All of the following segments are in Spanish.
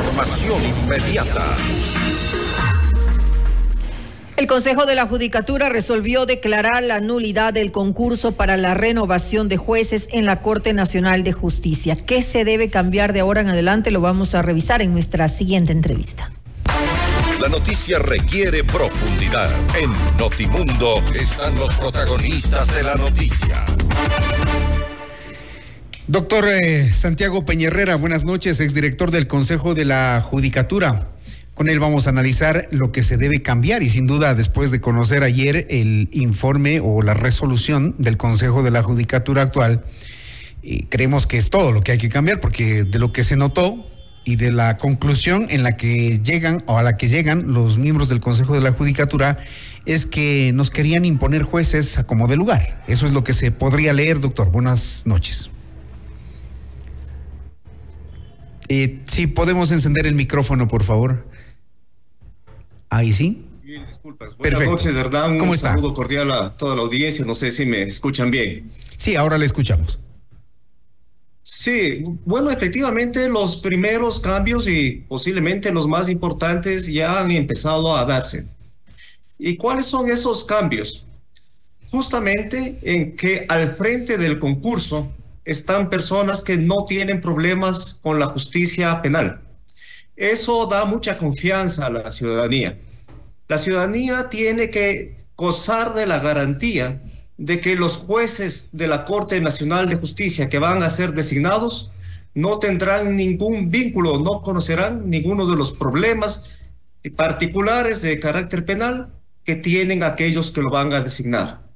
Información inmediata. El Consejo de la Judicatura resolvió declarar la nulidad del concurso para la renovación de jueces en la Corte Nacional de Justicia. ¿Qué se debe cambiar de ahora en adelante? Lo vamos a revisar en nuestra siguiente entrevista. La noticia requiere profundidad. En Notimundo están los protagonistas de la noticia. Doctor eh, Santiago Peñerrera, buenas noches, exdirector del Consejo de la Judicatura. Con él vamos a analizar lo que se debe cambiar y sin duda después de conocer ayer el informe o la resolución del Consejo de la Judicatura actual, eh, creemos que es todo lo que hay que cambiar porque de lo que se notó y de la conclusión en la que llegan o a la que llegan los miembros del Consejo de la Judicatura es que nos querían imponer jueces a como de lugar. Eso es lo que se podría leer, doctor. Buenas noches. Eh, sí, podemos encender el micrófono, por favor. Ahí sí. Bien, disculpas. Buenas noches, ¿verdad? Un ¿Cómo está? saludo cordial a toda la audiencia. No sé si me escuchan bien. Sí, ahora le escuchamos. Sí, bueno, efectivamente los primeros cambios y posiblemente los más importantes ya han empezado a darse. ¿Y cuáles son esos cambios? Justamente en que al frente del concurso están personas que no tienen problemas con la justicia penal. Eso da mucha confianza a la ciudadanía. La ciudadanía tiene que gozar de la garantía de que los jueces de la Corte Nacional de Justicia que van a ser designados no tendrán ningún vínculo, no conocerán ninguno de los problemas particulares de carácter penal que tienen aquellos que lo van a designar.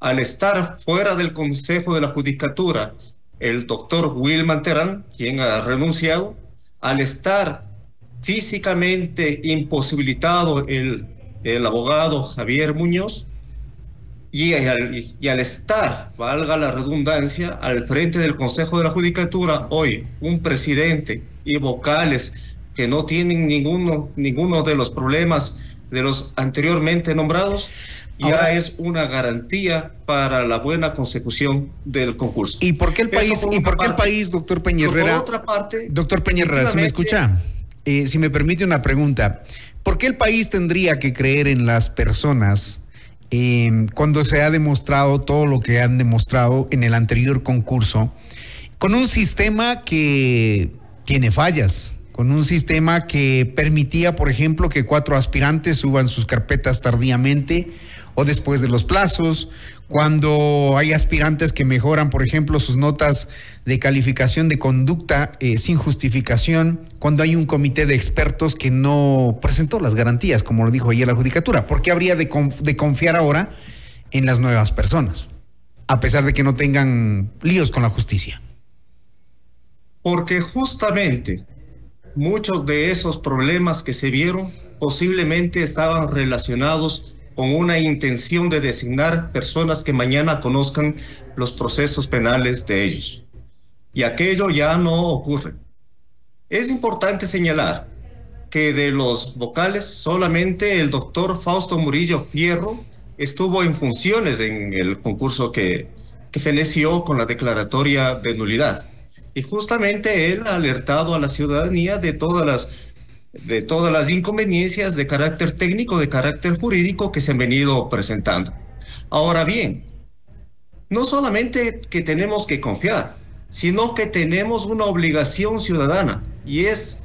Al estar fuera del Consejo de la Judicatura, el doctor Wilman Terán, quien ha renunciado, al estar físicamente imposibilitado el, el abogado Javier Muñoz, y al, y al, estar, valga la redundancia, al frente del Consejo de la Judicatura hoy, un presidente y vocales que no tienen ninguno, ninguno de los problemas de los anteriormente nombrados, ya es una garantía para la buena consecución del concurso. ¿Y por qué el país, por y por qué el país, doctor Peñerrera? Por otra parte, doctor Peñerrera, ¿se me escucha? Eh, si me permite una pregunta, ¿por qué el país tendría que creer en las personas eh, cuando se ha demostrado todo lo que han demostrado en el anterior concurso, con un sistema que tiene fallas? con un sistema que permitía, por ejemplo, que cuatro aspirantes suban sus carpetas tardíamente o después de los plazos, cuando hay aspirantes que mejoran, por ejemplo, sus notas de calificación de conducta eh, sin justificación, cuando hay un comité de expertos que no presentó las garantías, como lo dijo ayer la Judicatura. ¿Por qué habría de, de confiar ahora en las nuevas personas, a pesar de que no tengan líos con la justicia? Porque justamente muchos de esos problemas que se vieron posiblemente estaban relacionados con una intención de designar personas que mañana conozcan los procesos penales de ellos. Y aquello ya no ocurre. Es importante señalar que de los vocales solamente el doctor Fausto Murillo Fierro estuvo en funciones en el concurso que, que feneció con la declaratoria de nulidad. Y justamente él ha alertado a la ciudadanía de todas las de todas las inconveniencias de carácter técnico, de carácter jurídico que se han venido presentando. Ahora bien, no solamente que tenemos que confiar, sino que tenemos una obligación ciudadana y es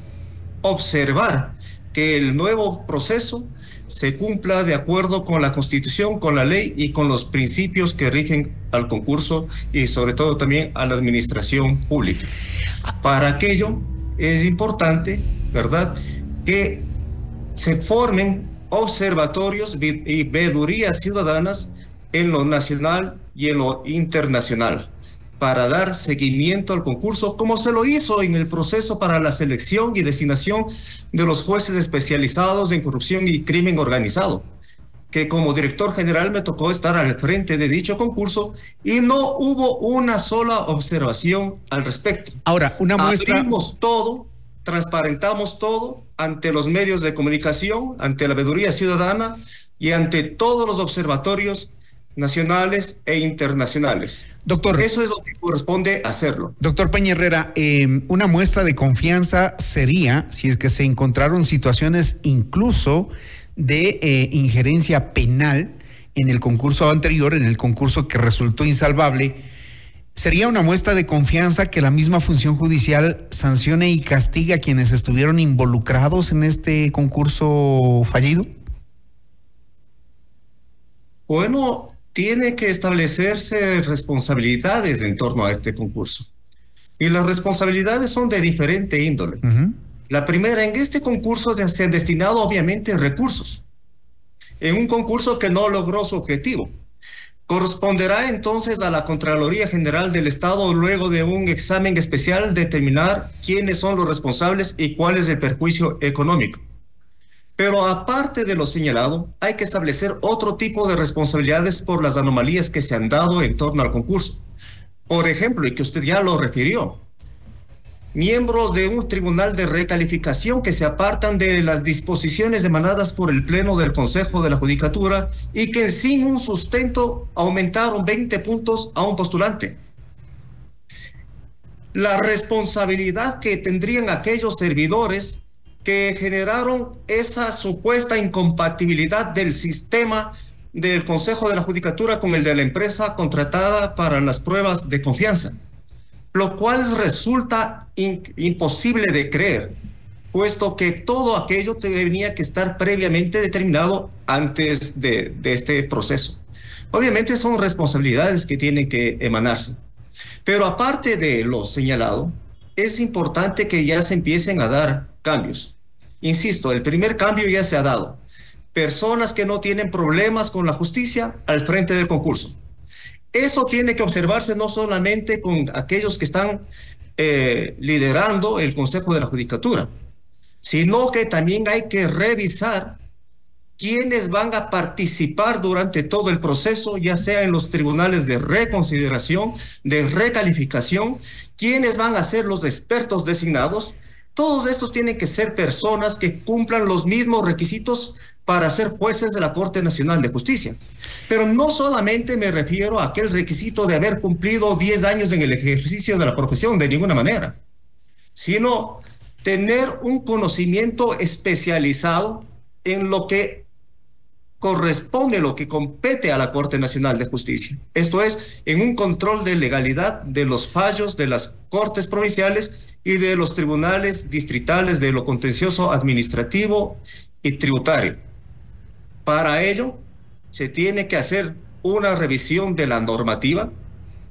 observar que el nuevo proceso se cumpla de acuerdo con la Constitución, con la ley y con los principios que rigen al concurso y sobre todo también a la administración pública. Para aquello es importante, ¿verdad?, que se formen observatorios y veedurías ciudadanas en lo nacional y en lo internacional para dar seguimiento al concurso, como se lo hizo en el proceso para la selección y designación de los jueces especializados en corrupción y crimen organizado, que como director general me tocó estar al frente de dicho concurso y no hubo una sola observación al respecto. Ahora, una muestra... Abrimos todo, transparentamos todo ante los medios de comunicación, ante la veeduría ciudadana y ante todos los observatorios nacionales e internacionales. Doctor. Eso es lo que corresponde hacerlo. Doctor Peña Herrera, em, una muestra de confianza sería si es que se encontraron situaciones incluso de eh, injerencia penal en el concurso anterior, en el concurso que resultó insalvable. ¿Sería una muestra de confianza que la misma función judicial sancione y castigue a quienes estuvieron involucrados en este concurso fallido? Bueno, tiene que establecerse responsabilidades en torno a este concurso. Y las responsabilidades son de diferente índole. La primera, en este concurso se han destinado obviamente recursos. En un concurso que no logró su objetivo. Corresponderá entonces a la Contraloría General del Estado, luego de un examen especial, determinar quiénes son los responsables y cuál es el perjuicio económico. Pero aparte de lo señalado, hay que establecer otro tipo de responsabilidades por las anomalías que se han dado en torno al concurso. Por ejemplo, y que usted ya lo refirió, miembros de un tribunal de recalificación que se apartan de las disposiciones emanadas por el Pleno del Consejo de la Judicatura y que sin un sustento aumentaron 20 puntos a un postulante. La responsabilidad que tendrían aquellos servidores que generaron esa supuesta incompatibilidad del sistema del Consejo de la Judicatura con el de la empresa contratada para las pruebas de confianza, lo cual resulta imposible de creer, puesto que todo aquello tenía que estar previamente determinado antes de, de este proceso. Obviamente son responsabilidades que tienen que emanarse, pero aparte de lo señalado, es importante que ya se empiecen a dar cambios. Insisto, el primer cambio ya se ha dado. Personas que no tienen problemas con la justicia al frente del concurso. Eso tiene que observarse no solamente con aquellos que están eh, liderando el Consejo de la Judicatura, sino que también hay que revisar quiénes van a participar durante todo el proceso, ya sea en los tribunales de reconsideración, de recalificación, quiénes van a ser los expertos designados. Todos estos tienen que ser personas que cumplan los mismos requisitos para ser jueces de la Corte Nacional de Justicia. Pero no solamente me refiero a aquel requisito de haber cumplido 10 años en el ejercicio de la profesión, de ninguna manera, sino tener un conocimiento especializado en lo que corresponde, lo que compete a la Corte Nacional de Justicia. Esto es, en un control de legalidad de los fallos de las Cortes Provinciales y de los tribunales distritales de lo contencioso administrativo y tributario. Para ello, se tiene que hacer una revisión de la normativa,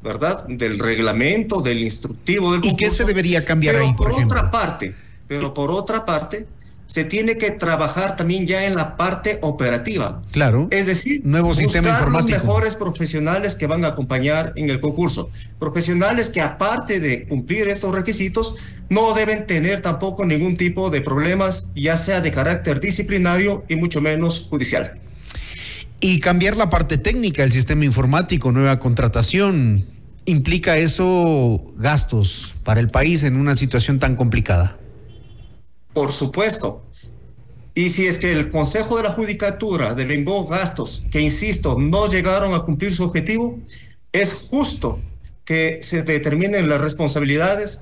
¿verdad? Del reglamento, del instructivo del ¿Y qué se debería cambiar ahí, por, por otra parte, pero por otra parte, se tiene que trabajar también ya en la parte operativa. Claro. Es decir, nuevo sistema informático. los mejores profesionales que van a acompañar en el concurso. Profesionales que aparte de cumplir estos requisitos, no deben tener tampoco ningún tipo de problemas, ya sea de carácter disciplinario y mucho menos judicial. Y cambiar la parte técnica del sistema informático, nueva contratación, ¿implica eso gastos para el país en una situación tan complicada? Por supuesto. Y si es que el Consejo de la Judicatura devengó gastos que, insisto, no llegaron a cumplir su objetivo, es justo que se determinen las responsabilidades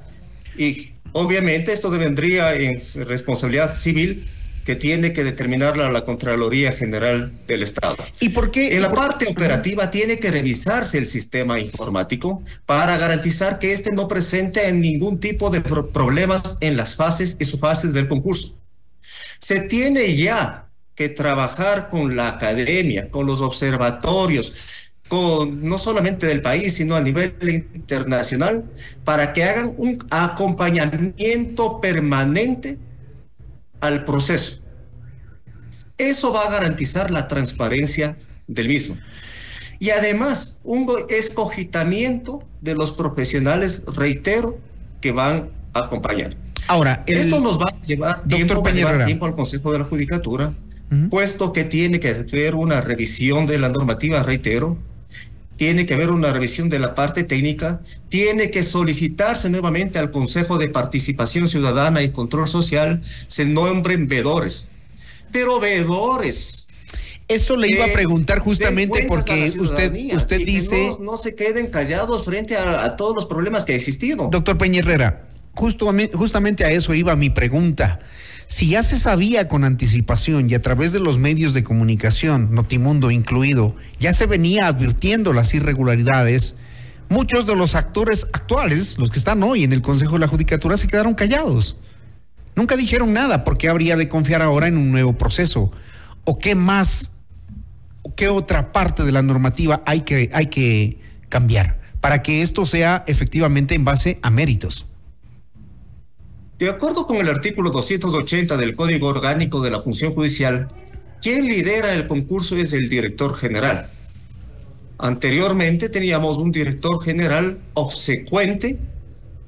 y obviamente esto vendría en responsabilidad civil que tiene que determinarla la Contraloría General del Estado. ¿Y por qué? En la parte operativa tiene que revisarse el sistema informático para garantizar que éste no presente ningún tipo de problemas en las fases y subfases del concurso. Se tiene ya que trabajar con la academia, con los observatorios, con, no solamente del país, sino a nivel internacional, para que hagan un acompañamiento permanente al proceso. Eso va a garantizar la transparencia del mismo. Y además, un escogitamiento de los profesionales, reitero, que van a acompañar. Ahora, esto nos va a llevar tiempo, tiempo al Consejo de la Judicatura, puesto que tiene que hacer una revisión de la normativa, reitero, tiene que haber una revisión de la parte técnica, tiene que solicitarse nuevamente al Consejo de Participación Ciudadana y Control Social, se nombren veedores, pero veedores Eso le iba a preguntar justamente porque usted, usted dice... No, se queden callados frente a, todos los problemas que ha existido. Doctor Peña Herrera, justamente a eso iba mi pregunta. Si ya se sabía con anticipación y a través de los medios de comunicación, Notimundo incluido, ya se venía advirtiendo las irregularidades, muchos de los actores actuales, los que están hoy en el Consejo de la Judicatura, se quedaron callados. Nunca dijeron nada porque habría de confiar ahora en un nuevo proceso. ¿O qué más ¿qué otra parte de la normativa hay que, hay que cambiar para que esto sea efectivamente en base a méritos? De acuerdo con el artículo 280 del Código Orgánico de la Función Judicial, quien lidera el concurso es el director general. Anteriormente teníamos un director general obsecuente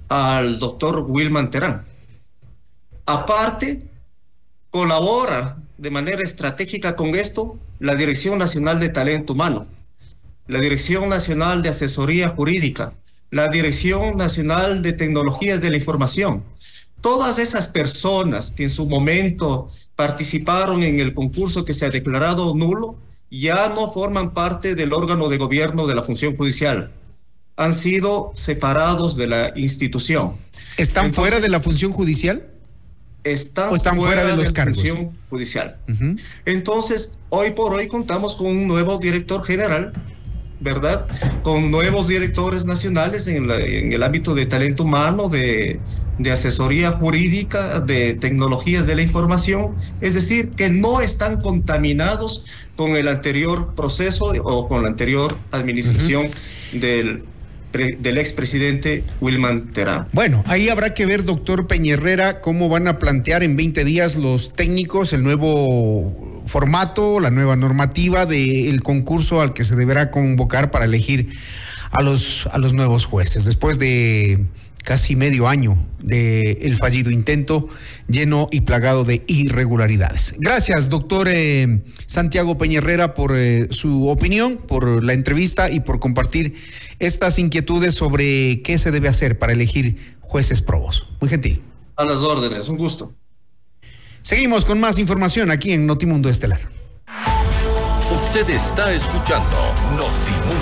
al doctor Wilman Terán. Aparte, colabora de manera estratégica con esto la Dirección Nacional de Talento Humano, la Dirección Nacional de Asesoría Jurídica, la Dirección Nacional de Tecnologías de la Información. Todas esas personas que en su momento participaron en el concurso que se ha declarado nulo, ya no forman parte del órgano de gobierno de la función judicial. Han sido separados de la institución. ¿Están fuera de la función judicial? Están, fuera, de, la función judicial. Entonces, hoy por hoy contamos con un nuevo director general, ¿verdad? Con nuevos directores nacionales en, el ámbito de talento humano, de, de, asesoría jurídica, de tecnologías de la información, es decir, que no están contaminados con el anterior proceso o con la anterior administración del del expresidente Wilman Terán. Bueno, ahí habrá que ver, doctor Peñerrera, cómo van a plantear en 20 días los técnicos el nuevo formato, la nueva normativa del concurso al que se deberá convocar para elegir a los, a los nuevos jueces. Después de casi medio año del el fallido intento lleno y plagado de irregularidades. Gracias, doctor eh, Santiago Peñerrera, por eh, su opinión, por la entrevista y por compartir estas inquietudes sobre qué se debe hacer para elegir jueces probos. Muy gentil. A las órdenes, un gusto. Seguimos con más información aquí en Notimundo Estelar. Usted está escuchando Notimundo.